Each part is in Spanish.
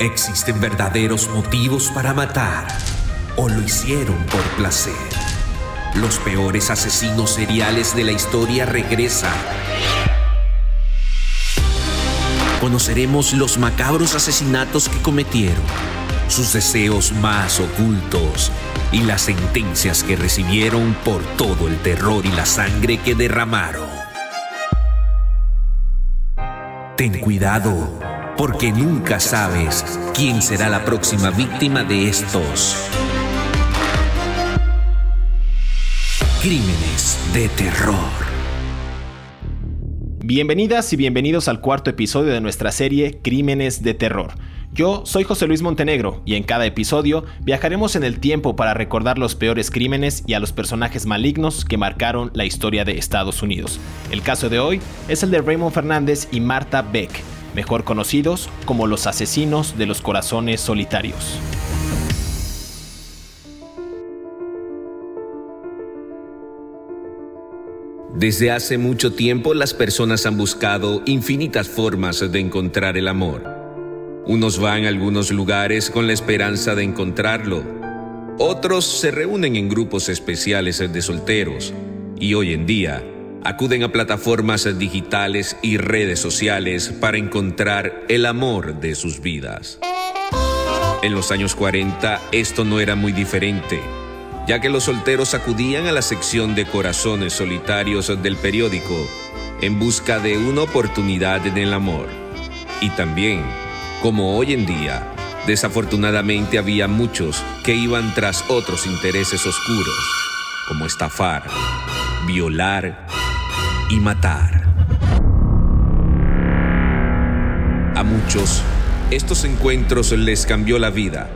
¿Existen verdaderos motivos para matar o lo hicieron por placer? Los peores asesinos seriales de la historia regresan. Conoceremos los macabros asesinatos que cometieron, sus deseos más ocultos y las sentencias que recibieron por todo el terror y la sangre que derramaron. Ten cuidado, porque nunca sabes quién será la próxima víctima de estos crímenes de terror. Bienvenidas y bienvenidos al cuarto episodio de nuestra serie Crímenes de Terror. Yo soy José Luis Montenegro y en cada episodio viajaremos en el tiempo para recordar los peores crímenes y a los personajes malignos que marcaron la historia de Estados Unidos. El caso de hoy es el de Raymond Fernández y Marta Beck, mejor conocidos como los asesinos de los corazones solitarios. Desde hace mucho tiempo las personas han buscado infinitas formas de encontrar el amor. Unos van a algunos lugares con la esperanza de encontrarlo. Otros se reúnen en grupos especiales de solteros y hoy en día acuden a plataformas digitales y redes sociales para encontrar el amor de sus vidas. En los años 40 esto no era muy diferente ya que los solteros acudían a la sección de corazones solitarios del periódico en busca de una oportunidad en el amor. Y también, como hoy en día, desafortunadamente había muchos que iban tras otros intereses oscuros, como estafar, violar y matar. A muchos, estos encuentros les cambió la vida.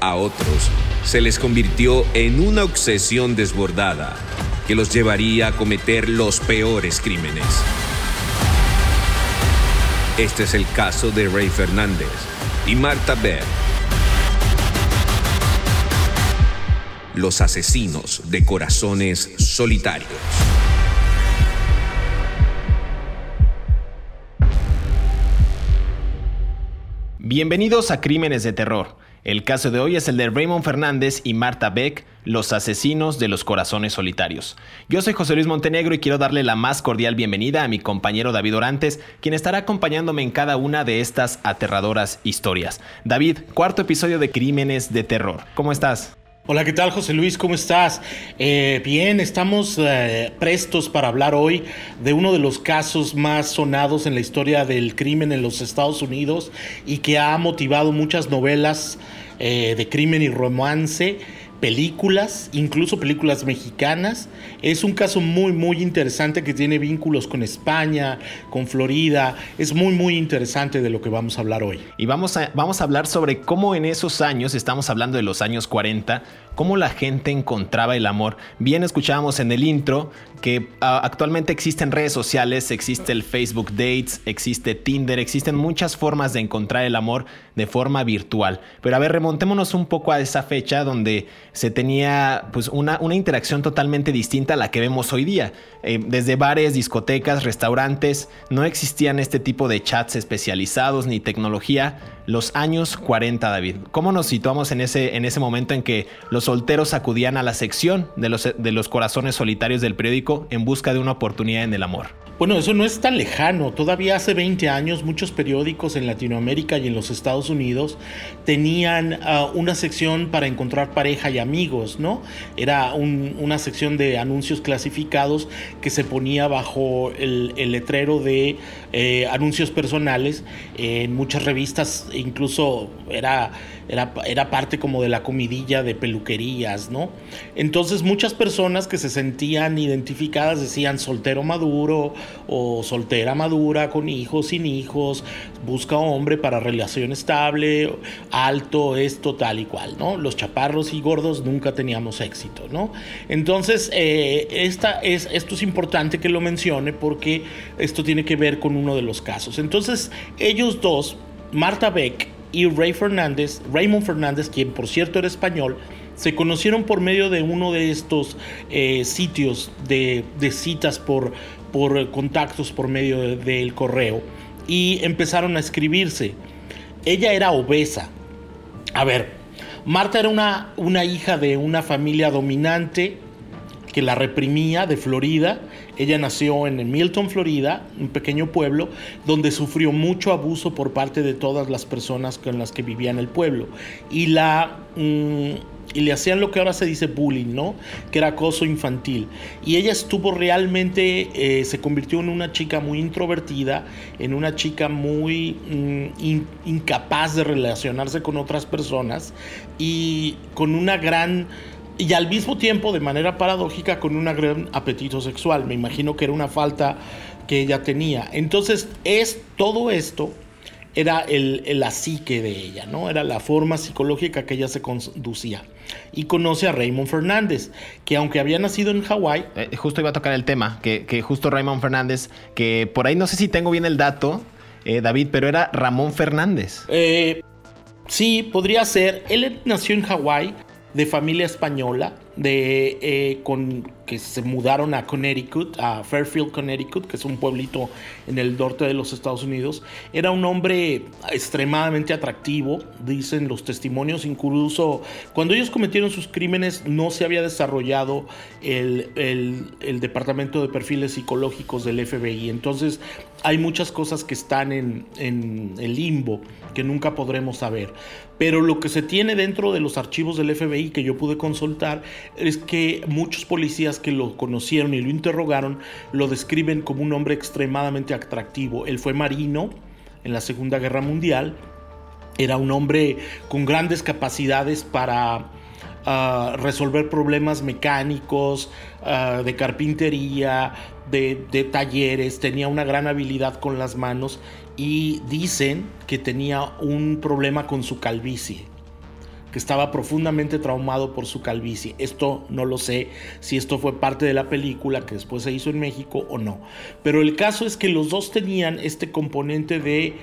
A otros, se les convirtió en una obsesión desbordada que los llevaría a cometer los peores crímenes. Este es el caso de Ray Fernández y Marta Beck, los asesinos de corazones solitarios. Bienvenidos a Crímenes de Terror el caso de hoy es el de Raymond Fernández y Marta Beck, los asesinos de los corazones solitarios. Yo soy José Luis Montenegro y quiero darle la más cordial bienvenida a mi compañero David Orantes, quien estará acompañándome en cada una de estas aterradoras historias. David, cuarto episodio de Crímenes de Terror. ¿Cómo estás? Hola, ¿qué tal José Luis? ¿Cómo estás? Eh, bien, estamos eh, prestos para hablar hoy de uno de los casos más sonados en la historia del crimen en los Estados Unidos y que ha motivado muchas novelas eh, de crimen y romance películas, incluso películas mexicanas. Es un caso muy, muy interesante que tiene vínculos con España, con Florida. Es muy, muy interesante de lo que vamos a hablar hoy. Y vamos a, vamos a hablar sobre cómo en esos años, estamos hablando de los años 40, cómo la gente encontraba el amor. Bien escuchábamos en el intro que ah, actualmente existen redes sociales, existe el Facebook Dates, existe Tinder, existen muchas formas de encontrar el amor de forma virtual. Pero a ver, remontémonos un poco a esa fecha donde se tenía pues una, una interacción totalmente distinta a la que vemos hoy día. Eh, desde bares, discotecas, restaurantes, no existían este tipo de chats especializados ni tecnología. Los años 40, David. ¿Cómo nos situamos en ese, en ese momento en que los solteros acudían a la sección de los, de los corazones solitarios del periódico en busca de una oportunidad en el amor? Bueno, eso no es tan lejano. Todavía hace 20 años muchos periódicos en Latinoamérica y en los Estados Unidos tenían ah, una sección para encontrar pareja y amigos, ¿no? Era una sección de anuncios clasificados que se ponía bajo el, letrero de eh, anuncios personales. en muchas revistas incluso era era, parte como de la comidilla de peluquerías, ¿no? Entonces muchas personas que se sentían identificadas decían soltero maduro o soltera madura con hijos, sin hijos, busca hombre para relación estable, alto, esto, tal y cual, ¿no? Los chaparros y gordos nunca teníamos éxito, ¿no? Entonces, eh, esta es, esto es importante que lo mencione porque esto tiene que ver con uno de los casos. Entonces, ellos dos, Marta Beck y Ray Fernández, Raymond Fernández, quien por cierto era español, se conocieron por medio de uno de estos eh, sitios de, citas por, por contactos por medio del correo y empezaron a escribirse. ella era obesa. A ver, Marta era una, una hija de una familia dominante que la reprimía de Florida. Ella nació en Milton, Florida, un pequeño pueblo, donde sufrió mucho abuso por parte de todas las personas con las que vivía en el pueblo. Y la... Mm, y le hacían lo que ahora se dice bullying, ¿no? Que era acoso infantil. Y ella estuvo realmente, eh, se convirtió en una chica muy introvertida, en una chica muy mm, incapaz de relacionarse con otras personas y con una gran y al mismo tiempo, de manera paradójica, con un gran apetito sexual. Me imagino que era una falta que ella tenía. Entonces, es todo esto era el, la psique de ella, ¿no? Era la forma psicológica que ella se conducía. Y conoce a Raymond Fernández, que aunque había nacido en Hawái... Eh, justo iba a tocar el tema, que, que, justo Raymond Fernández, que por ahí no sé si tengo bien el dato, eh, David, pero era Ramón Fernández. Eh, sí, podría ser. Él nació en Hawái, de familia española, de, eh, con, que se mudaron a Connecticut, a Fairfield, Connecticut, que es un pueblito en el norte de los Estados Unidos. Era un hombre extremadamente atractivo, dicen los testimonios, incluso cuando ellos cometieron sus crímenes no se había desarrollado el, el, departamento de perfiles psicológicos del FBI. Entonces hay muchas cosas que están en, en el limbo que nunca podremos saber. Pero lo que se tiene dentro de los archivos del FBI que yo pude consultar es que muchos policías que lo conocieron y lo interrogaron lo describen como un hombre extremadamente atractivo. Él fue marino en la Segunda Guerra Mundial, era un hombre con grandes capacidades para ah, resolver problemas mecánicos, ah, de carpintería, de, de, talleres, tenía una gran habilidad con las manos y dicen que tenía un problema con su calvicie estaba profundamente traumado por su calvicie. Esto no lo sé si esto fue parte de la película que después se hizo en México o no. Pero el caso es que los dos tenían este componente de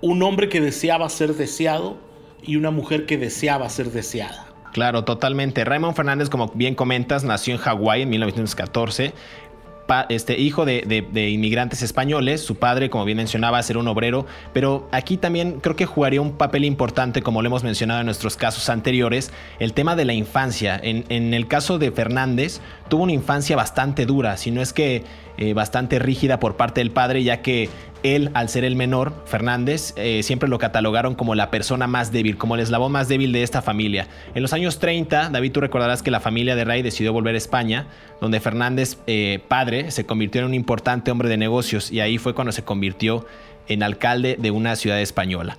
un hombre que deseaba ser deseado y una mujer que deseaba ser deseada. Claro, totalmente. Raymond Fernández, como bien comentas, nació en Hawái en 1914 este, hijo de, inmigrantes españoles, su padre, como bien mencionaba, ser un obrero, pero aquí también creo que jugaría un papel importante, como lo hemos mencionado en nuestros casos anteriores, el tema de la infancia. En, el caso de Fernández, tuvo una infancia bastante dura, si no es que eh, bastante rígida por parte del padre, ya que él, al ser el menor, Fernández, eh, siempre lo catalogaron como la persona más débil, como el eslabón más débil de esta familia. En los años 30, David, tú recordarás que la familia de Rey decidió volver a España, donde Fernández, eh, padre, se convirtió en un importante hombre de negocios y ahí fue cuando se convirtió en alcalde de una ciudad española.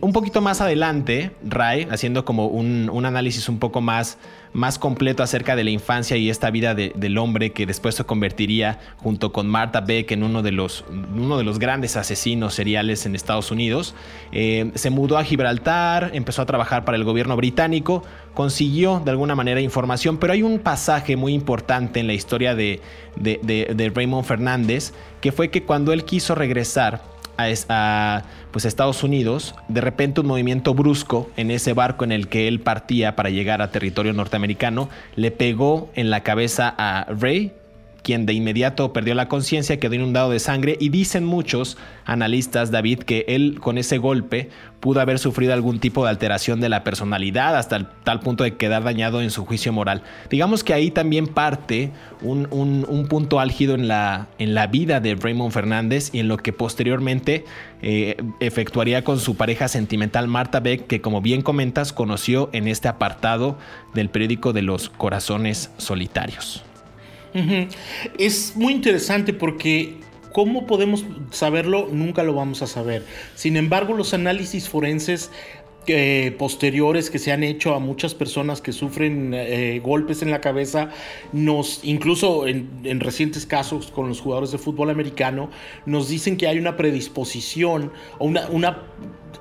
Un poquito más adelante, Ray, haciendo como un, análisis un poco más, más, completo acerca de la infancia y esta vida del hombre que después se convertiría junto con Martha Beck en uno de los, uno de los grandes asesinos seriales en Estados Unidos, eh, se mudó a Gibraltar, empezó a trabajar para el gobierno británico, consiguió de alguna manera información, pero hay un pasaje muy importante en la historia de, de Raymond Fernández, que fue que cuando él quiso regresar, a, pues Estados Unidos, de repente un movimiento brusco en ese barco en el que él partía para llegar a territorio norteamericano le pegó en la cabeza a Ray quien de inmediato perdió la conciencia, quedó inundado de sangre y dicen muchos analistas, David, que él con ese golpe pudo haber sufrido algún tipo de alteración de la personalidad hasta el, tal punto de quedar dañado en su juicio moral. Digamos que ahí también parte un, punto álgido en la, vida de Raymond Fernández y en lo que posteriormente eh, efectuaría con su pareja sentimental Marta Beck, que como bien comentas conoció en este apartado del periódico de los corazones solitarios. Es muy interesante porque ¿cómo podemos saberlo? Nunca lo vamos a saber. Sin embargo, los análisis forenses eh, posteriores que se han hecho a muchas personas que sufren eh, golpes en la cabeza, nos, incluso en, recientes casos con los jugadores de fútbol americano, nos dicen que hay una predisposición o una, una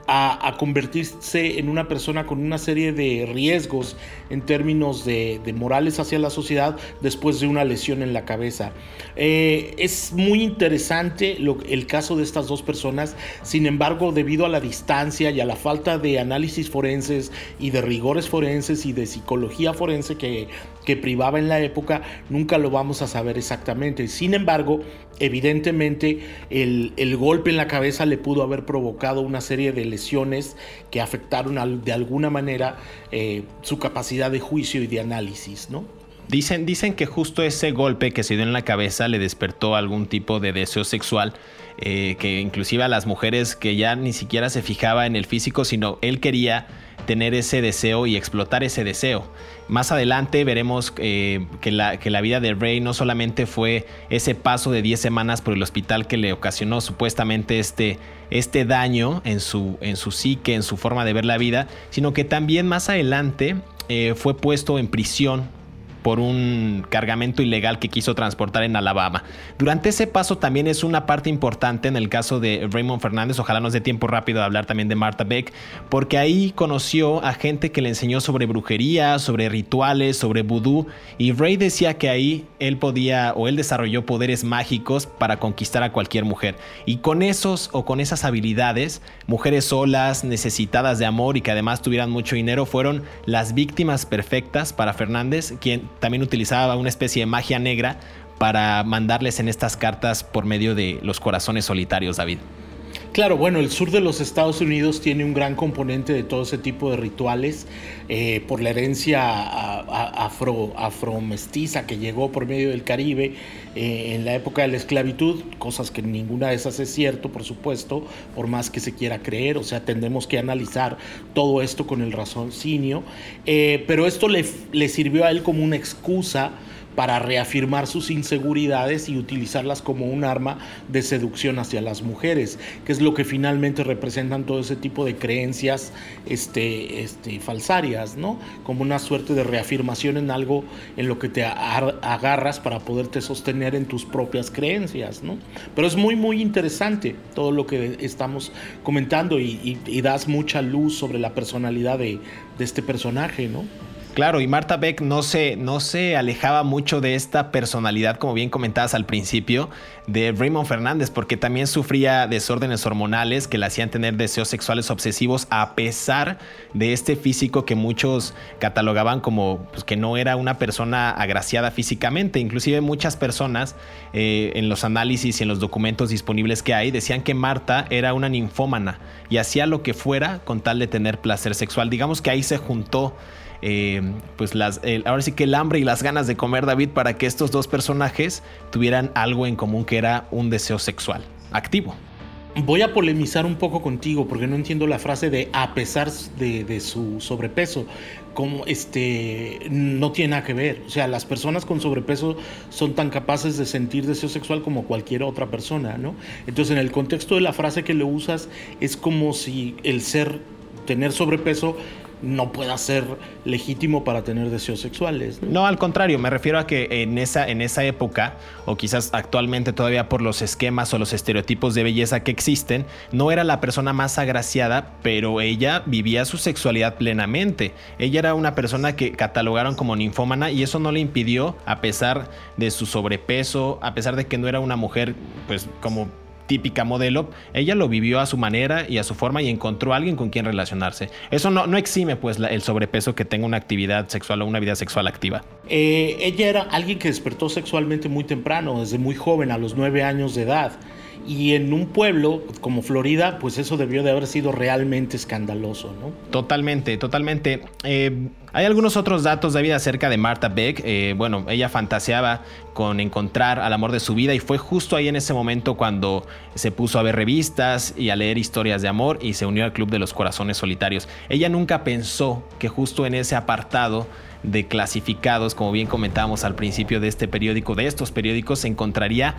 a, convertirse en una persona con una serie de riesgos en términos de, morales hacia la sociedad después de una lesión en la cabeza. Eh, es muy interesante el caso de estas dos personas, sin embargo, debido a la distancia y a la falta de análisis forenses y de rigores forenses y de psicología forense que, que privaba en la época, nunca lo vamos a saber exactamente. Sin embargo, Evidentemente, el, golpe en la cabeza le pudo haber provocado una serie de lesiones que afectaron de alguna manera eh, su capacidad de juicio y de análisis, ¿no? Dicen, dicen que justo ese golpe que se dio en la cabeza le despertó algún tipo de deseo sexual, eh, que inclusive a las mujeres que ya ni siquiera se fijaba en el físico, sino él quería tener ese deseo y explotar ese deseo. Más adelante veremos eh, que, la, que, la, vida de Ray no solamente fue ese paso de 10 semanas por el hospital que le ocasionó supuestamente este, este daño en su, en su psique, en su forma de ver la vida, sino que también más adelante eh, fue puesto en prisión por un cargamento ilegal que quiso transportar en Alabama. Durante ese paso también es una parte importante en el caso de Raymond Fernández, ojalá nos dé tiempo rápido de hablar también de Martha Beck, porque ahí conoció a gente que le enseñó sobre brujería, sobre rituales, sobre vudú, y Ray decía que ahí él podía o él desarrolló poderes mágicos para conquistar a cualquier mujer. Y con esos o con esas habilidades, mujeres solas, necesitadas de amor y que además tuvieran mucho dinero, fueron las víctimas perfectas para Fernández, quien también utilizaba una especie de magia negra para mandarles en estas cartas por medio de los corazones solitarios, David. Claro, bueno, el sur de los Estados Unidos tiene un gran componente de todo ese tipo de rituales eh, por la herencia afro, afromestiza que llegó por medio del Caribe eh, en la época de la esclavitud, cosas que ninguna de esas es cierto, por supuesto, por más que se quiera creer, o sea, tendremos que analizar todo esto con el raciocinio, eh, pero esto le, le sirvió a él como una excusa para reafirmar sus inseguridades y utilizarlas como un arma de seducción hacia las mujeres, que es lo que finalmente representan todo ese tipo de creencias este, este, falsarias, ¿no? Como una suerte de reafirmación en algo en lo que te agarras para poderte sostener en tus propias creencias, ¿no? Pero es muy, muy interesante todo lo que estamos comentando y, das mucha luz sobre la personalidad de, de este personaje, ¿no? Claro, y Marta Beck no se, no se alejaba mucho de esta personalidad, como bien comentabas al principio, de Raymond Fernández, porque también sufría desórdenes hormonales que le hacían tener deseos sexuales obsesivos, a pesar de este físico que muchos catalogaban como pues, que no era una persona agraciada físicamente. Inclusive muchas personas eh, en los análisis y en los documentos disponibles que hay decían que Marta era una ninfómana y hacía lo que fuera con tal de tener placer sexual. Digamos que ahí se juntó eh, pues las, ahora sí que el hambre y las ganas de comer David para que estos dos personajes tuvieran algo en común que era un deseo sexual activo. Voy a polemizar un poco contigo porque no entiendo la frase de a pesar de, su sobrepeso. Como este no tiene nada que ver. O sea, las personas con sobrepeso son tan capaces de sentir deseo sexual como cualquier otra persona, ¿no? Entonces, en el contexto de la frase que le usas, es como si el ser, tener sobrepeso no pueda ser legítimo para tener deseos sexuales. ¿no? al contrario, me refiero a que en esa, en esa época, o quizás actualmente todavía por los esquemas o los estereotipos de belleza que existen, no era la persona más agraciada, pero ella vivía su sexualidad plenamente. Ella era una persona que catalogaron como ninfómana y eso no le impidió, a pesar de su sobrepeso, a pesar de que no era una mujer, pues como típica modelo, ella lo vivió a su manera y a su forma y encontró a alguien con quien relacionarse. Eso no, exime pues el sobrepeso que tenga una actividad sexual o una vida sexual activa. Eh, ella era alguien que despertó sexualmente muy temprano, desde muy joven, a los nueve años de edad. Y en un pueblo como Florida, pues eso debió de haber sido realmente escandaloso, ¿no? Totalmente, totalmente. Eh, hay algunos otros datos, David, acerca de Martha Beck. Eh, bueno, ella fantaseaba con encontrar al amor de su vida y fue justo ahí en ese momento cuando se puso a ver revistas y a leer historias de amor y se unió al Club de los Corazones Solitarios. Ella nunca pensó que justo en ese apartado de clasificados, como bien comentábamos al principio de este periódico, de estos periódicos, se encontraría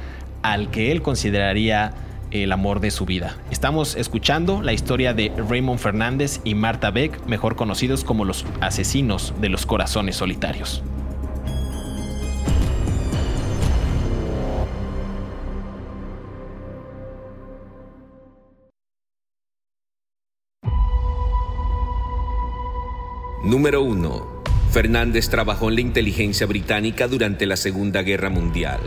al que él consideraría el amor de su vida. Estamos escuchando la historia de Raymond Fernández y Marta Beck, mejor conocidos como los asesinos de los corazones solitarios. Número 1. Fernández trabajó en la inteligencia británica durante la Segunda Guerra Mundial.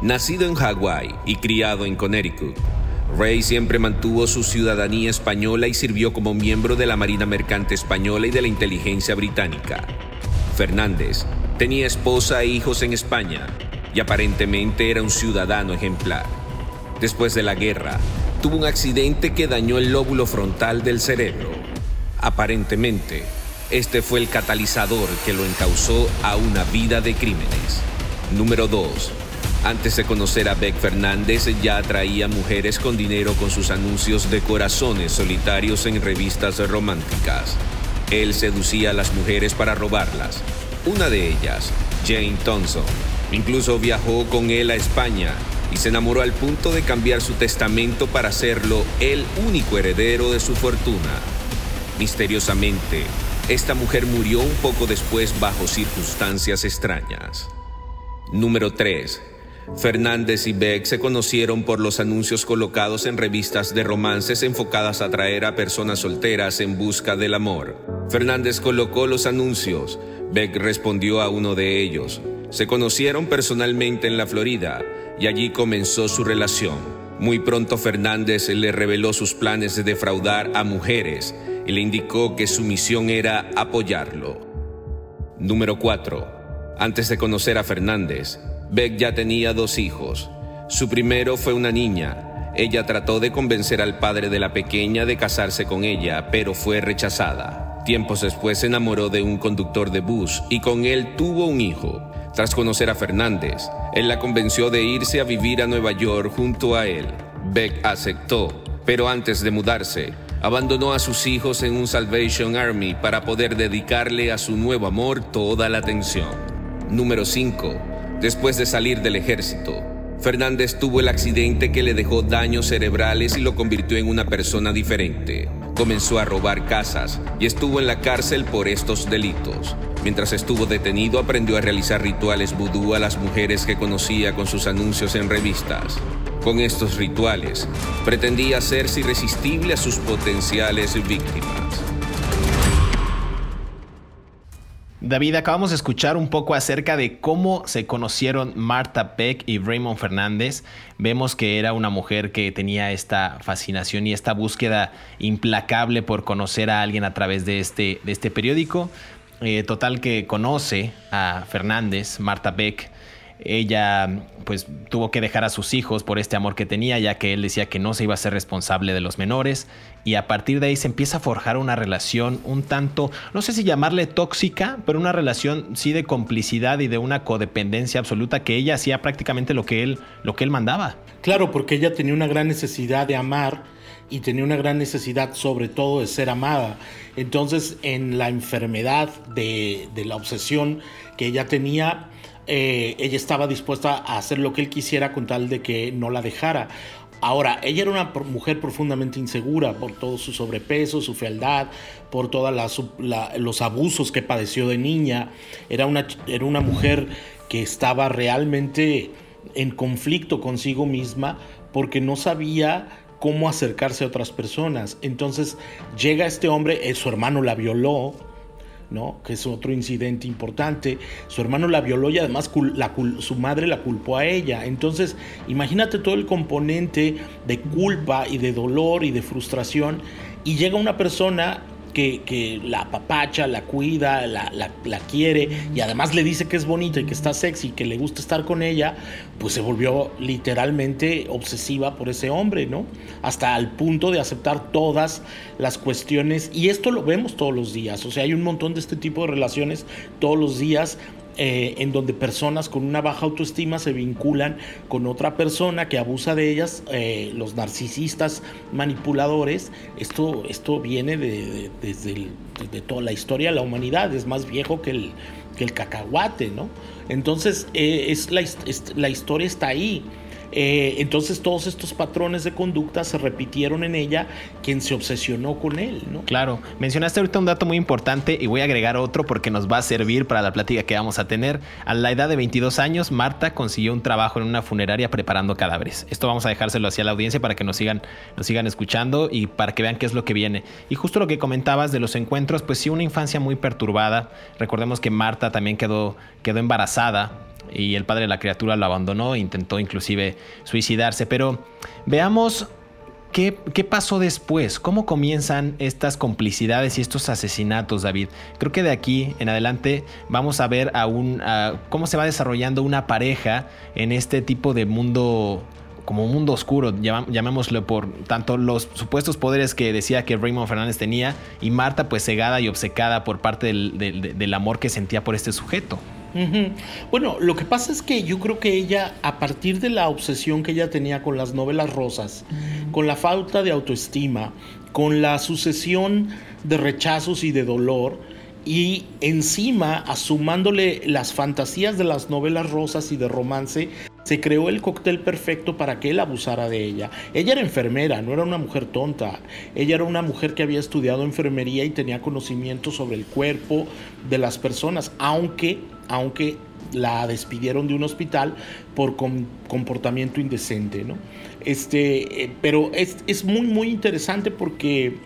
Nacido en Hawái y criado en Connecticut, Ray siempre mantuvo su ciudadanía española y sirvió como miembro de la Marina Mercante Española y de la inteligencia británica. Fernández tenía esposa e hijos en España y aparentemente era un ciudadano ejemplar. Después de la guerra, tuvo un accidente que dañó el lóbulo frontal del cerebro. Aparentemente, este fue el catalizador que lo encausó a una vida de crímenes. Número 2. Antes de conocer a Beck Fernández, ya atraía mujeres con dinero con sus anuncios de corazones solitarios en revistas románticas. Él seducía a las mujeres para robarlas. Una de ellas, Jane Thompson, incluso viajó con él a España y se enamoró al punto de cambiar su testamento para hacerlo el único heredero de su fortuna. Misteriosamente, esta mujer murió un poco después bajo circunstancias extrañas. Número 3. Fernández y Beck se conocieron por los anuncios colocados en revistas de romances enfocadas a atraer a personas solteras en busca del amor. Fernández colocó los anuncios, Beck respondió a uno de ellos. Se conocieron personalmente en la Florida y allí comenzó su relación. Muy pronto Fernández le reveló sus planes de defraudar a mujeres y le indicó que su misión era apoyarlo. Número 4. Antes de conocer a Fernández, Beck ya tenía dos hijos. Su primero fue una niña. Ella trató de convencer al padre de la pequeña de casarse con ella, pero fue rechazada. Tiempos después se enamoró de un conductor de bus y con él tuvo un hijo. Tras conocer a Fernández, él la convenció de irse a vivir a Nueva York junto a él. Beck aceptó, pero antes de mudarse, abandonó a sus hijos en un Salvation Army para poder dedicarle a su nuevo amor toda la atención. Número 5. Después de salir del ejército, Fernández tuvo el accidente que le dejó daños cerebrales y lo convirtió en una persona diferente. Comenzó a robar casas y estuvo en la cárcel por estos delitos. Mientras estuvo detenido, aprendió a realizar rituales vudú a las mujeres que conocía con sus anuncios en revistas. Con estos rituales, pretendía hacerse irresistible a sus potenciales víctimas. David, acabamos de escuchar un poco acerca de cómo se conocieron Marta Peck y Raymond Fernández. Vemos que era una mujer que tenía esta fascinación y esta búsqueda implacable por conocer a alguien a través de este, de este periódico. Eh, total que conoce a Fernández, Marta Beck, ella pues tuvo que dejar a sus hijos por este amor que tenía, ya que él decía que no se iba a ser responsable de los menores. Y a partir de ahí se empieza a forjar una relación un tanto, no sé si llamarle tóxica, pero una relación sí de complicidad y de una codependencia absoluta que ella hacía prácticamente lo que él, lo que él mandaba. Claro, porque ella tenía una gran necesidad de amar y tenía una gran necesidad sobre todo de ser amada. Entonces en la enfermedad de, de la obsesión que ella tenía, eh, ella estaba dispuesta a hacer lo que él quisiera con tal de que no la dejara. Ahora, ella era una mujer profundamente insegura por todo su sobrepeso, su fealdad, por todos los abusos que padeció de niña. Era una, era una mujer que estaba realmente en conflicto consigo misma porque no sabía cómo acercarse a otras personas. Entonces llega este hombre, eh, su hermano la violó, ¿no? que es otro incidente importante. Su hermano la violó y además su madre la culpó a ella. Entonces, imagínate todo el componente de culpa y de dolor y de frustración. Y llega una persona que, la apapacha, la cuida, la, la, quiere y además le dice que es bonita y que está sexy, que le gusta estar con ella, pues se volvió literalmente obsesiva por ese hombre, ¿no? Hasta al punto de aceptar todas las cuestiones. Y esto lo vemos todos los días, o sea, hay un montón de este tipo de relaciones todos los días eh, en donde personas con una baja autoestima se vinculan con otra persona que abusa de ellas, eh, los narcisistas manipuladores. Esto, esto viene de, desde toda la historia de la humanidad, es más viejo que el, que el cacahuate, ¿no? Entonces, eh, es la historia está ahí. Eh, entonces todos estos patrones de conducta se repitieron en ella, quien se obsesionó con él. ¿no? Claro, mencionaste ahorita un dato muy importante y voy a agregar otro porque nos va a servir para la plática que vamos a tener. A la edad de 22 años, Marta consiguió un trabajo en una funeraria preparando cadáveres. Esto vamos a dejárselo hacia la audiencia para que nos sigan, nos sigan escuchando y para que vean qué es lo que viene. Y justo lo que comentabas de los encuentros, pues sí, una infancia muy perturbada. Recordemos que Marta también quedó, quedó embarazada y el padre de la criatura lo abandonó e intentó inclusive suicidarse. Pero veamos ¿Qué, pasó después? ¿Cómo comienzan estas complicidades y estos asesinatos, David? Creo que de aquí en adelante vamos a ver cómo se va desarrollando una pareja en este tipo de mundo como un mundo oscuro, llamémoslo por tanto los supuestos poderes que decía que Raymond Fernández tenía y Marta pues cegada y obcecada por parte del amor que sentía por este sujeto. Bueno, lo que pasa es que yo creo que ella, a partir de la obsesión que ella tenía con las novelas rosas, con la falta de autoestima, con la sucesión de rechazos y de dolor, y encima asumándole las fantasías de las novelas rosas y de romance, se creó el cóctel perfecto para que él abusara de ella. Ella era enfermera, no era una mujer tonta. Ella era una mujer que había estudiado enfermería y tenía conocimiento sobre el cuerpo de las personas, aunque, aunque la despidieron de un hospital por comportamiento indecente, ¿no? Este, eh, pero es, muy, muy interesante porque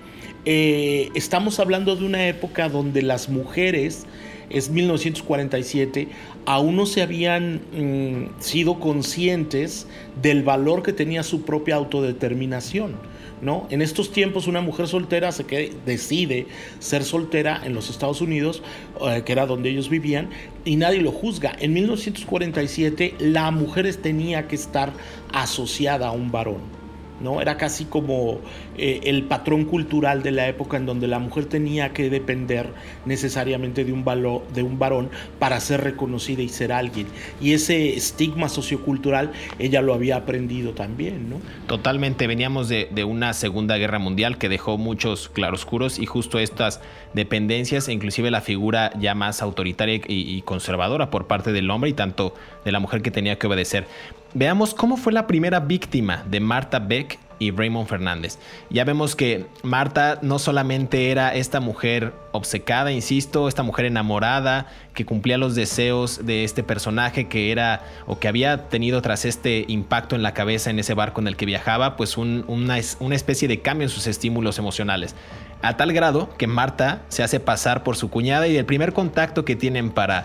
eh, estamos hablando de una época donde las mujeres, es 1947, aún no se habían mm, sido conscientes del valor que tenía su propia autodeterminación. ¿no? En estos tiempos una mujer soltera se decide ser soltera en los Estados Unidos, eh, que era donde ellos vivían, y nadie lo juzga. En 1947 la mujer tenía que estar asociada a un varón. ¿No? Era casi como eh, el patrón cultural de la época en donde la mujer tenía que depender necesariamente de un, de un varón para ser reconocida y ser alguien. Y ese estigma sociocultural ella lo había aprendido también, ¿no? Totalmente, veníamos de, una Segunda Guerra Mundial que dejó muchos claroscuros y justo estas dependencias e inclusive la figura ya más autoritaria y conservadora por parte del hombre y tanto de la mujer que tenía que obedecer. Veamos cómo fue la primera víctima de Marta Beck y Raymond Fernández. Ya vemos que Marta no solamente era esta mujer obcecada, insisto, esta mujer enamorada que cumplía los deseos de este personaje que era o que había tenido tras este impacto en la cabeza en ese barco en el que viajaba, pues una, una especie de cambio en sus estímulos emocionales. A tal grado que Marta se hace pasar por su cuñada y el primer contacto que tienen para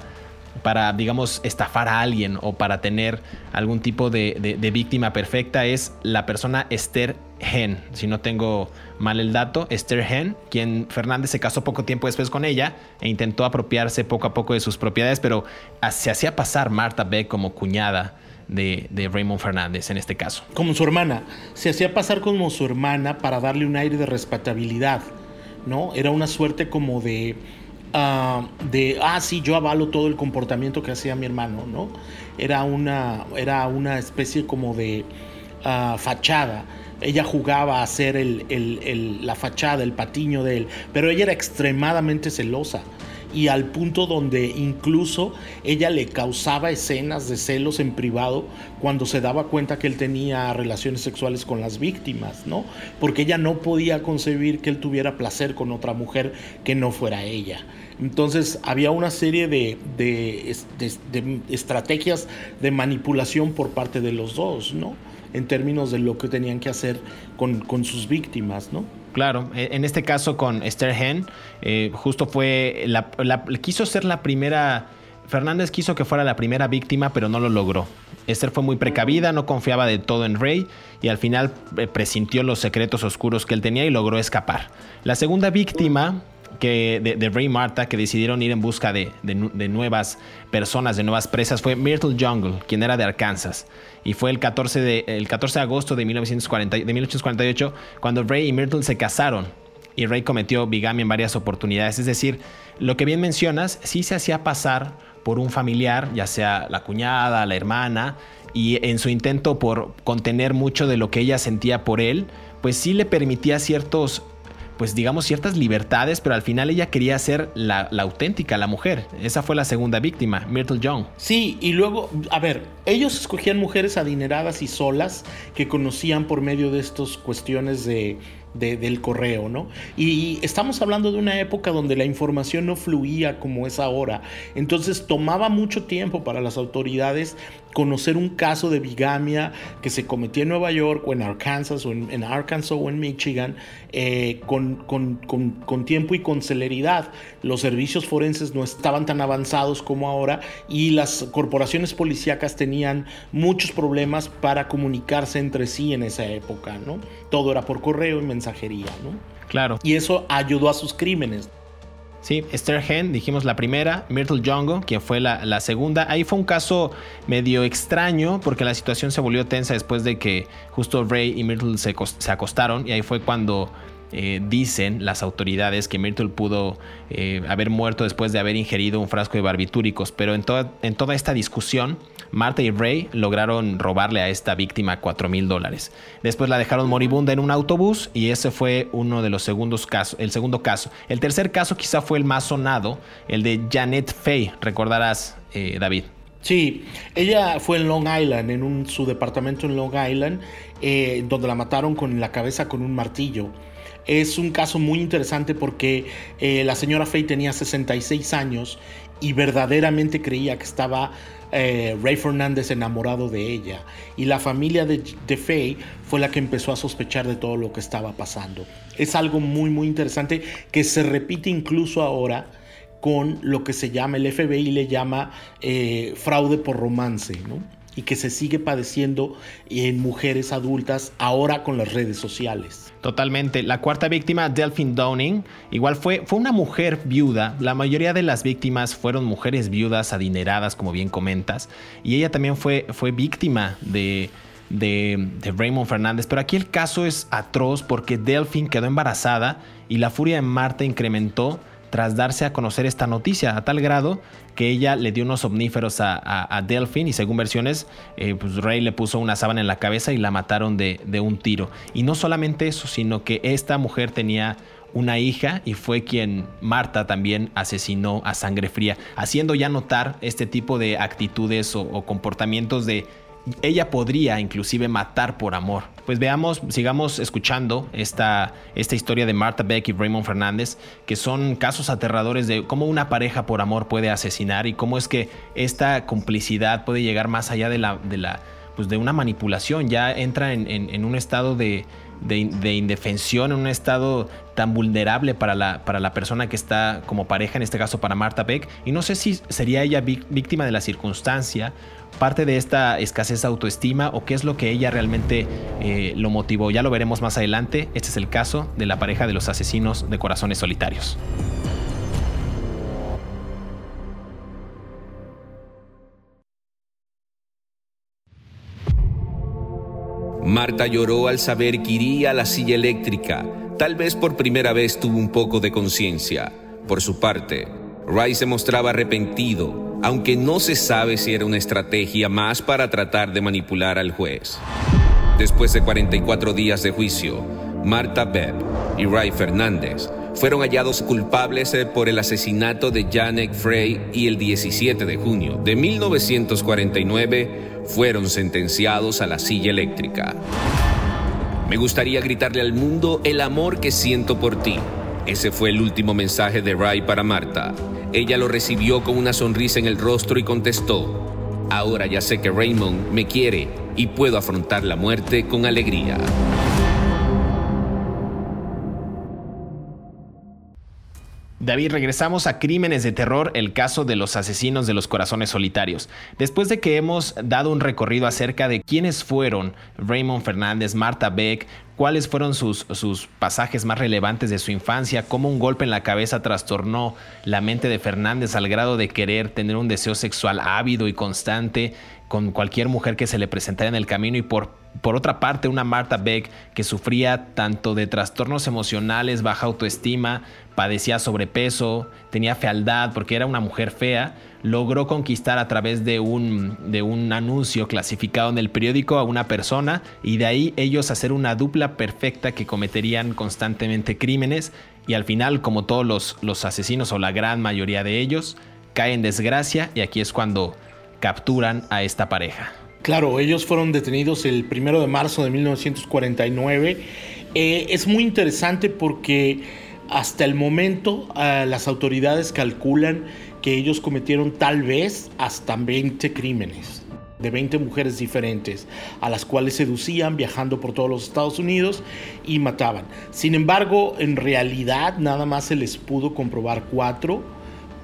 para, digamos, estafar a alguien o para tener algún tipo de, víctima perfecta es la persona Esther Hen. Si no tengo mal el dato, Esther Hen, quien Fernández se casó poco tiempo después con ella e intentó apropiarse poco a poco de sus propiedades, pero se hacía pasar Marta Beck como cuñada. De, de, Raymond Fernández en este caso. Como su hermana. Se hacía pasar como su hermana para darle un aire de respetabilidad, ¿no? Era una suerte como de Ah, de, ah, sí, yo avalo todo el comportamiento que hacía mi hermano, ¿no? Era una, era una especie como de ah, fachada. Ella jugaba a hacer la fachada, el patiño de él, pero ella era extremadamente celosa y al punto donde incluso ella le causaba escenas de celos en privado cuando se daba cuenta que él tenía relaciones sexuales con las víctimas, ¿no? Porque ella no podía concebir que él tuviera placer con otra mujer que no fuera ella. Entonces había una serie de, estrategias de manipulación por parte de los dos, ¿no? En términos de lo que tenían que hacer con, sus víctimas, ¿no? Claro, e, en este caso con Esther Hen, eh, justo fue, la, quiso ser la primera, Fernández quiso que fuera la primera víctima, pero no lo logró. Esther fue muy precavida, no confiaba de todo en Rey y al final eh, presintió los secretos oscuros que él tenía y logró escapar. La segunda víctima que de, de, Ray Marta que decidieron ir en busca de, nuevas personas, de nuevas presas, fue Myrtle Jungle, quien era de Arkansas. Y fue el 14 de, el 14 de agosto de, 1940, de 1848 cuando Ray y Myrtle se casaron. Y Ray cometió bigamia en varias oportunidades. Es decir, lo que bien mencionas, sí se hacía pasar por un familiar, ya sea la cuñada, la hermana, y en su intento por contener mucho de lo que ella sentía por él, pues sí le permitía ciertos pues digamos, ciertas libertades, pero al final ella quería ser la, auténtica, la mujer. Esa fue la segunda víctima, Myrtle Young. Sí, y luego, a ver, ellos escogían mujeres adineradas y solas que conocían por medio de estas cuestiones de, del correo, ¿no? Y estamos hablando de una época donde la información no fluía como es ahora. Entonces tomaba mucho tiempo para las autoridades conocer un caso de bigamia que se cometió en Nueva York o en Arkansas o en, Arkansas o en Michigan eh, con, con, tiempo y con celeridad. Los servicios forenses no estaban tan avanzados como ahora y las corporaciones policíacas tenían muchos problemas para comunicarse entre sí en esa época, ¿no? Todo era por correo y mensajería, ¿no? Claro. Y eso ayudó a sus crímenes. Sí, Esther Hen, dijimos la primera, Myrtle Jongo, quien fue la, segunda. Ahí fue un caso medio extraño porque la situación se volvió tensa después de que justo Ray y Myrtle se, se acostaron y ahí fue cuando eh, dicen las autoridades que Myrtle pudo eh, haber muerto después de haber ingerido un frasco de barbitúricos, pero en, en toda esta discusión, Marta y Ray lograron robarle a esta víctima 4 mil dólares. Después la dejaron moribunda en un autobús y ese fue uno de los segundos casos, el segundo caso. El tercer caso quizá fue el más sonado, el de Janet Fay, recordarás, eh, David. Sí, ella fue en Long Island, en su departamento en Long Island, donde la mataron con la cabeza con un martillo. Es un caso muy interesante porque eh, la señora Faye tenía 66 años y verdaderamente creía que estaba eh, Ray Fernández enamorado de ella. Y la familia de, de Faye fue la que empezó a sospechar de todo lo que estaba pasando. Es algo muy, muy interesante que se repite incluso ahora con lo que se llama, el FBI le llama eh, fraude por romance, ¿no? y que se sigue padeciendo en mujeres adultas ahora con las redes sociales. Totalmente. La cuarta víctima, Delphine Downing, igual fue, fue una mujer viuda. La mayoría de las víctimas fueron mujeres viudas adineradas, como bien comentas. Y ella también fue, fue víctima de, de, de, Raymond Fernández. Pero aquí el caso es atroz porque Delphine quedó embarazada y la furia de Marta incrementó tras darse a conocer esta noticia, a tal grado que ella le dio unos omníferos a, Delphine y según versiones, eh, pues Rey le puso una sábana en la cabeza y la mataron de un tiro. Y no solamente eso, sino que esta mujer tenía una hija y fue quien Marta también asesinó a sangre fría, haciendo ya notar este tipo de actitudes o comportamientos de ella podría inclusive matar por amor. Pues veamos, sigamos escuchando esta, esta historia de Martha Beck y Raymond Fernández, que son casos aterradores de cómo una pareja por amor puede asesinar y cómo es que esta complicidad puede llegar más allá de la, de la pues de una manipulación, ya entra en, un estado de, de, indefensión, en un estado tan vulnerable para la, para la persona que está como pareja, en este caso para Martha Beck, y no sé si sería ella víctima de la circunstancia parte de esta escasez de autoestima o qué es lo que ella realmente eh, lo motivó. Ya lo veremos más adelante. Este es el caso de la pareja de los asesinos de corazones solitarios. Marta lloró al saber que iría a la silla eléctrica. Tal vez por primera vez tuvo un poco de conciencia. Por su parte, Ray se mostraba arrepentido aunque no se sabe si era una estrategia más para tratar de manipular al juez. Después de 44 días de juicio, Marta Bebb y Ray Fernández fueron hallados culpables eh, por el asesinato de Janek Frey y el 17 de junio de 1949 fueron sentenciados a la silla eléctrica. Me gustaría gritarle al mundo el amor que siento por ti. Ese fue el último mensaje de Ray para Marta. Ella lo recibió con una sonrisa en el rostro y contestó, ahora ya sé que Raymond me quiere y puedo afrontar la muerte con alegría. David, regresamos a Crímenes de Terror, el caso de los asesinos de los corazones solitarios. Después de que hemos dado un recorrido acerca de quiénes fueron Raymond Fernández, Marta Beck, cuáles fueron sus, sus pasajes más relevantes de su infancia, cómo un golpe en la cabeza trastornó la mente de Fernández al grado de querer tener un deseo sexual ávido y constante con cualquier mujer que se le presentara en el camino y por, por otra parte una Marta Beck que sufría tanto de trastornos emocionales, baja autoestima, padecía sobrepeso, tenía fealdad porque era una mujer fea, logró conquistar a través de un, de un anuncio clasificado en el periódico a una persona y de ahí ellos hacer una dupla perfecta que cometerían constantemente crímenes y al final, como todos los, los asesinos o la gran mayoría de ellos, caen en desgracia y aquí es cuando capturan a esta pareja. Claro, ellos fueron detenidos el primero de marzo de 1949 Eh, es muy interesante porque hasta el momento ah, las autoridades calculan que ellos cometieron tal vez hasta 20 crímenes de 20 mujeres diferentes, a las cuales seducían viajando por todos los Estados Unidos y mataban. Sin embargo, en realidad nada más se les pudo comprobar cuatro,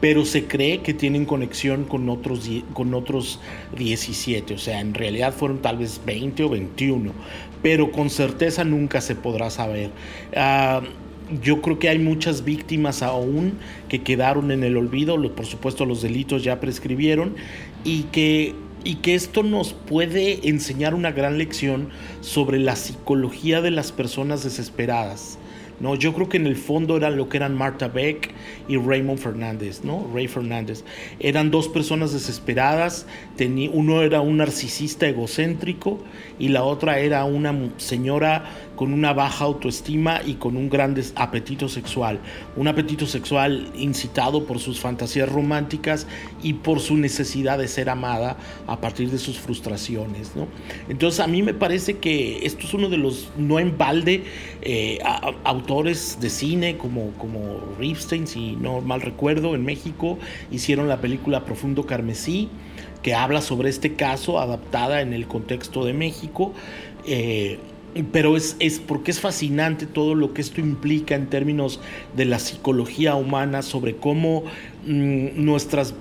pero se cree que tienen conexión con otros, con otros 17, o sea, en realidad fueron tal vez 20 o 21, pero con certeza nunca se podrá saber. Ah, yo creo que hay muchas víctimas aún que quedaron en el olvido, por supuesto los delitos ya prescribieron y que y que esto nos puede enseñar una gran lección sobre la psicología de las personas desesperadas. ¿No? Yo creo que en el fondo eran lo que eran Marta Beck y Raymond Fernández, ¿no? Ray Fernández. Eran dos personas desesperadas, uno era un narcisista egocéntrico y la otra era una señora con una baja autoestima y con un gran apetito sexual. Un apetito sexual incitado por sus fantasías románticas y por su necesidad de ser amada a partir de sus frustraciones. ¿no? Entonces a mí me parece que esto es uno de los, no en balde, eh, autores de cine como, como Ripstein, si no mal recuerdo, en México, hicieron la película Profundo Carmesí que habla sobre este caso adaptada en el contexto de México. Eh, pero es, es, porque es fascinante todo lo que esto implica en términos de la psicología humana, sobre cómo mm, nuestras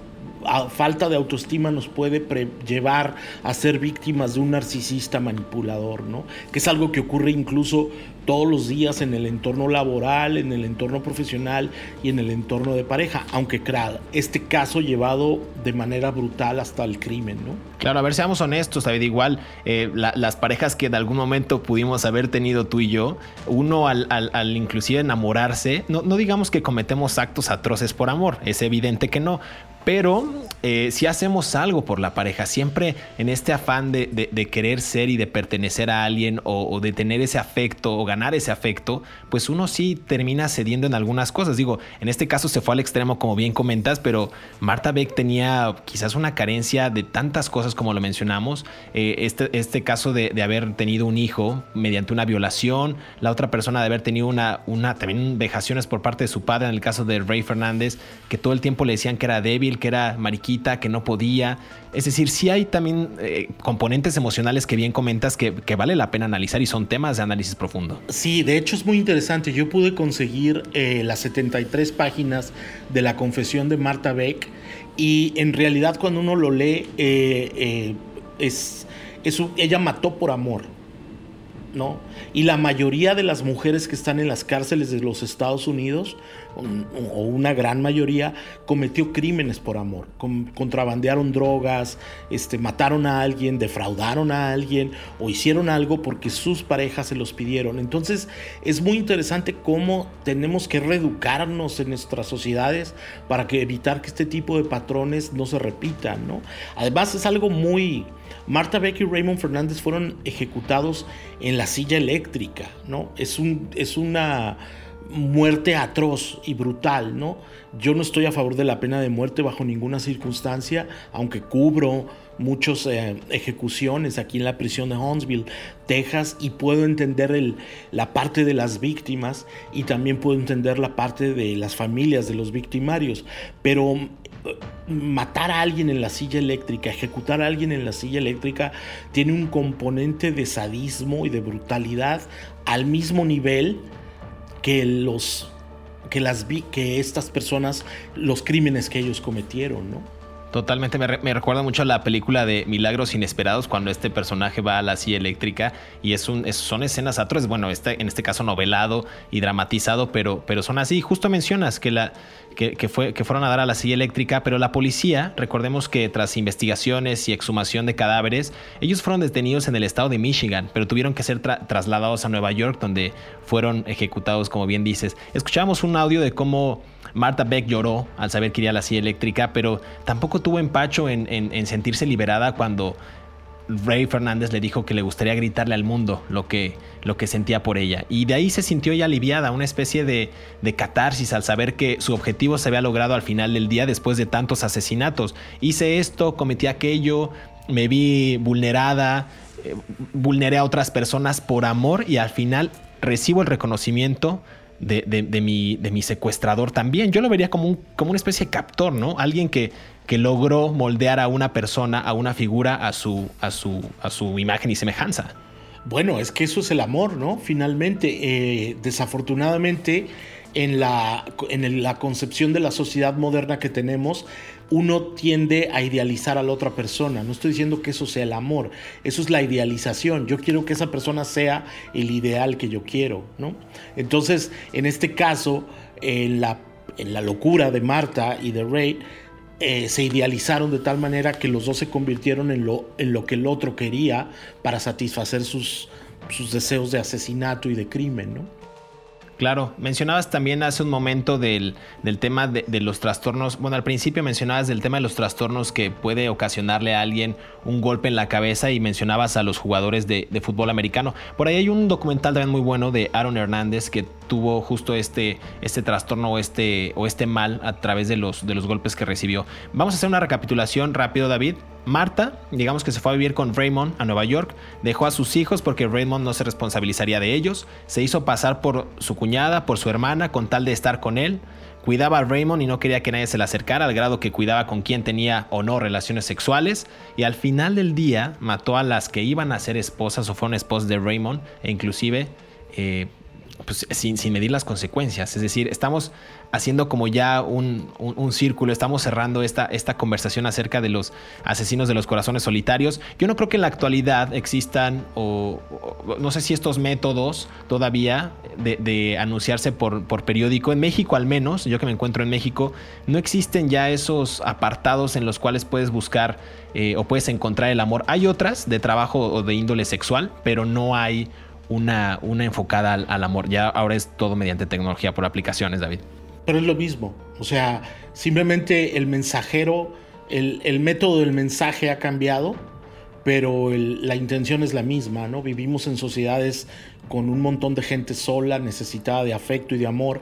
falta de autoestima nos puede llevar a ser víctimas de un narcisista manipulador, ¿no? Que es algo que ocurre incluso todos los días en el entorno laboral, en el entorno profesional y en el entorno de pareja, aunque claro, este caso llevado de manera brutal hasta el crimen, ¿no? Claro, a ver, seamos honestos, David, igual eh, las parejas que en algún momento pudimos haber tenido tú y yo, uno al, inclusive enamorarse, no digamos que cometemos actos atroces por amor, es evidente que no, pero eh, si hacemos algo por la pareja, siempre en este afán de, querer ser y de pertenecer a alguien o, de tener ese afecto o ganar ese afecto, pues uno sí termina cediendo en algunas cosas. Digo, en este caso se fue al extremo como bien comentas, pero Marta Beck tenía quizás una carencia de tantas cosas como lo mencionamos. Eh, este, este caso de, haber tenido un hijo mediante una violación, la otra persona de haber tenido una, también vejaciones por parte de su padre en el caso de Ray Fernández, que todo el tiempo le decían que era débil que era mariquita, que no podía. Es decir, sí hay también eh, componentes emocionales que bien comentas que, vale la pena analizar y son temas de análisis profundo. Sí, de hecho es muy interesante. Yo pude conseguir eh, las 73 páginas de la confesión de Marta Beck y en realidad cuando uno lo lee, eh, es, ella mató por amor. ¿No? Y la mayoría de las mujeres que están en las cárceles de los Estados Unidos, o una gran mayoría, cometió crímenes por amor, contrabandearon drogas, este, mataron a alguien, defraudaron a alguien o hicieron algo porque sus parejas se los pidieron. Entonces es muy interesante cómo tenemos que reeducarnos en nuestras sociedades para que evitar que este tipo de patrones no se repitan. Además es algo muy Marta Beck y Raymond Fernández fueron ejecutados en la silla eléctrica, ¿no? Es, un, es una muerte atroz y brutal, ¿no? Yo no estoy a favor de la pena de muerte bajo ninguna circunstancia, aunque cubro muchas eh, ejecuciones aquí en la prisión de Huntsville, Texas, y puedo entender la parte de las víctimas y también puedo entender la parte de las familias de los victimarios, pero matar a alguien en la silla eléctrica, ejecutar a alguien en la silla eléctrica, tiene un componente de sadismo y de brutalidad al mismo nivel que los que las que estas personas los crímenes que ellos cometieron, ¿no? Totalmente, me, recuerda mucho a la película de Milagros Inesperados, cuando este personaje va a la silla eléctrica y es un, son escenas atroces, bueno, este, en este caso novelado y dramatizado, pero, pero son así. Justo mencionas que, la, que, fue, que fueron a dar a la silla eléctrica, pero la policía, recordemos que tras investigaciones y exhumación de cadáveres, ellos fueron detenidos en el estado de Michigan, pero tuvieron que ser trasladados a Nueva York, donde fueron ejecutados, como bien dices. Escuchamos un audio de cómo Marta Beck lloró al saber que iría a la silla eléctrica, pero tampoco tuvo empacho en, sentirse liberada cuando Ray Fernández le dijo que le gustaría gritarle al mundo lo que, lo que sentía por ella. Y de ahí se sintió ya aliviada, una especie de, de, catarsis al saber que su objetivo se había logrado al final del día después de tantos asesinatos. Hice esto, cometí aquello, me vi vulnerada, eh, vulneré a otras personas por amor y al final recibo el reconocimiento de, mi, de mi secuestrador también. Yo lo vería como, un, como una especie de captor, ¿no? Alguien que, que logró moldear a una persona, a una figura, a su, a su, a su imagen y semejanza. Bueno, es que eso es el amor, ¿no? Finalmente, eh, desafortunadamente, en la, en la concepción de la sociedad moderna que tenemos, uno tiende a idealizar a la otra persona. No estoy diciendo que eso sea el amor, eso es la idealización. Yo quiero que esa persona sea el ideal que yo quiero, ¿no? Entonces, en este caso, en la, locura de Marta y de Ray, eh, se idealizaron de tal manera que los dos se convirtieron en lo, en lo que el otro quería para satisfacer sus, sus deseos de asesinato y de crimen, ¿no? Claro, mencionabas también hace un momento del, tema de, los trastornos. Bueno, al principio mencionabas del tema de los trastornos que puede ocasionarle a alguien un golpe en la cabeza y mencionabas a los jugadores de, fútbol americano. Por ahí hay un documental también muy bueno de Aaron Hernández que tuvo justo este, este trastorno o este, o este mal a través de los, de los golpes que recibió. Vamos a hacer una recapitulación rápido, David. Marta, digamos que se fue a vivir con Raymond a Nueva York, dejó a sus hijos porque Raymond no se responsabilizaría de ellos, se hizo pasar por su cuñada, por su hermana, con tal de estar con él, cuidaba a Raymond y no quería que nadie se le acercara, al grado que cuidaba con quien tenía o no relaciones sexuales, y al final del día mató a las que iban a ser esposas o fueron esposas de Raymond, e inclusive eh, pues, sin, medir las consecuencias. Es decir, estamos haciendo como ya un, círculo, estamos cerrando esta, esta conversación acerca de los asesinos de los corazones solitarios. Yo no creo que en la actualidad existan, o, no sé si estos métodos todavía de, anunciarse por, periódico, en México al menos, yo que me encuentro en México, no existen ya esos apartados en los cuales puedes buscar eh, o puedes encontrar el amor. Hay otras de trabajo o de índole sexual, pero no hay una enfocada al, amor. Ya ahora es todo mediante tecnología por aplicaciones, David. Pero es lo mismo. O sea, simplemente el mensajero, el, método del mensaje ha cambiado, pero la intención es la misma, ¿no? Vivimos en sociedades con un montón de gente sola, necesitada de afecto y de amor.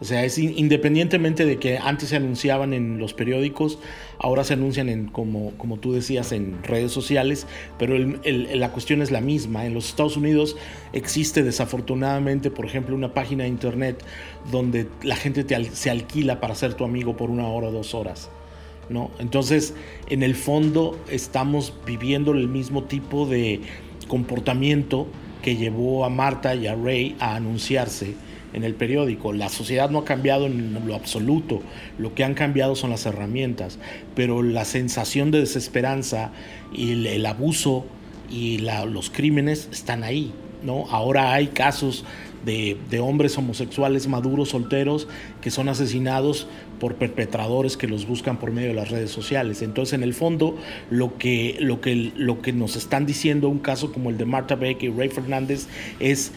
O sea, es independientemente de que antes se anunciaban en los periódicos, ahora se anuncian en, como, como tú decías, en redes sociales, pero la cuestión es la misma. En los Estados Unidos existe desafortunadamente, por ejemplo, una página de internet donde la gente se alquila para ser tu amigo por una hora o dos horas. ¿No? Entonces, en el fondo estamos viviendo el mismo tipo de comportamiento que llevó a Marta y a Ray a anunciarse en el periódico. La sociedad no ha cambiado en lo absoluto, lo que han cambiado son las herramientas, pero la sensación de desesperanza y el, abuso y los crímenes están ahí. ¿no? Ahora hay casos de, hombres homosexuales maduros, solteros, que son asesinados por perpetradores que los buscan por medio de las redes sociales. Entonces, en el fondo, lo que, lo que, lo que nos están diciendo un caso como el de Marta Beck y Ray Fernández es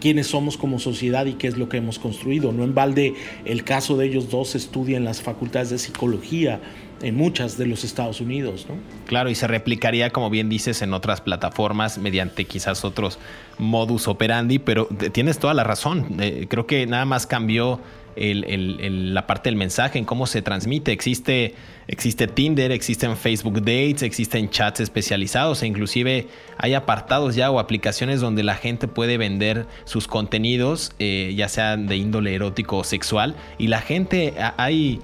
quiénes somos como sociedad y qué es lo que hemos construido. No en balde el caso de ellos dos se estudia en las facultades de psicología en muchas de los Estados Unidos. ¿no? Claro, y se replicaría, como bien dices, en otras plataformas mediante quizás otros modus operandi, pero tienes toda la razón. Eh, creo que nada más cambió la parte del mensaje, en cómo se transmite. Existe, existe Tinder, existen Facebook Dates, existen chats especializados e inclusive hay apartados ya o aplicaciones donde la gente puede vender sus contenidos, eh, ya sean de índole erótico o sexual, y la gente, hay...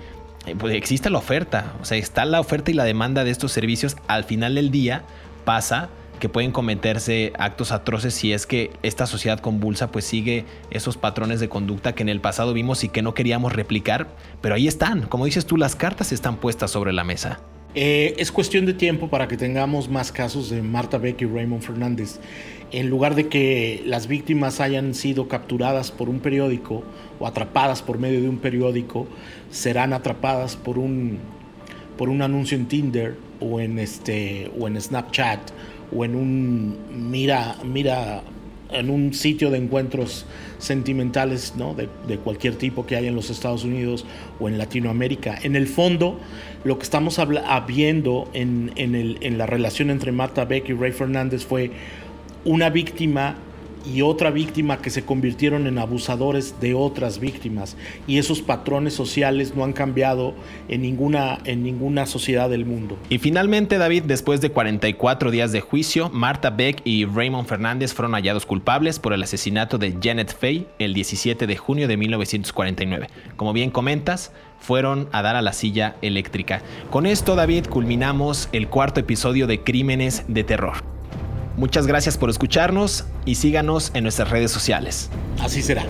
Pues existe la oferta, o sea, está la oferta y la demanda de estos servicios. Al final del día pasa que pueden cometerse actos atroces si es que esta sociedad convulsa pues sigue esos patrones de conducta que en el pasado vimos y que no queríamos replicar, pero ahí están, como dices tú, las cartas están puestas sobre la mesa. Eh, es cuestión de tiempo para que tengamos más casos de Marta Beck y Raymond Fernández. En lugar de que las víctimas hayan sido capturadas por un periódico o atrapadas por medio de un periódico, serán atrapadas por un, por un anuncio en Tinder o en, este, o en Snapchat o en un mira, mira, en un sitio de encuentros sentimentales ¿no? de, cualquier tipo que hay en los Estados Unidos o en Latinoamérica. En el fondo, lo que estamos viendo en, la relación entre Marta Beck y Ray Fernández fue una víctima y otra víctima que se convirtieron en abusadores de otras víctimas. Y esos patrones sociales no han cambiado en ninguna, en ninguna sociedad del mundo. Y finalmente, David, después de 44 días de juicio, Marta Beck y Raymond Fernández fueron hallados culpables por el asesinato de Janet Fay el 17 de junio de 1949. Como bien comentas, fueron a dar a la silla eléctrica. Con esto, David, culminamos el cuarto episodio de Crímenes de Terror. Muchas gracias por escucharnos y síganos en nuestras redes sociales. Así será.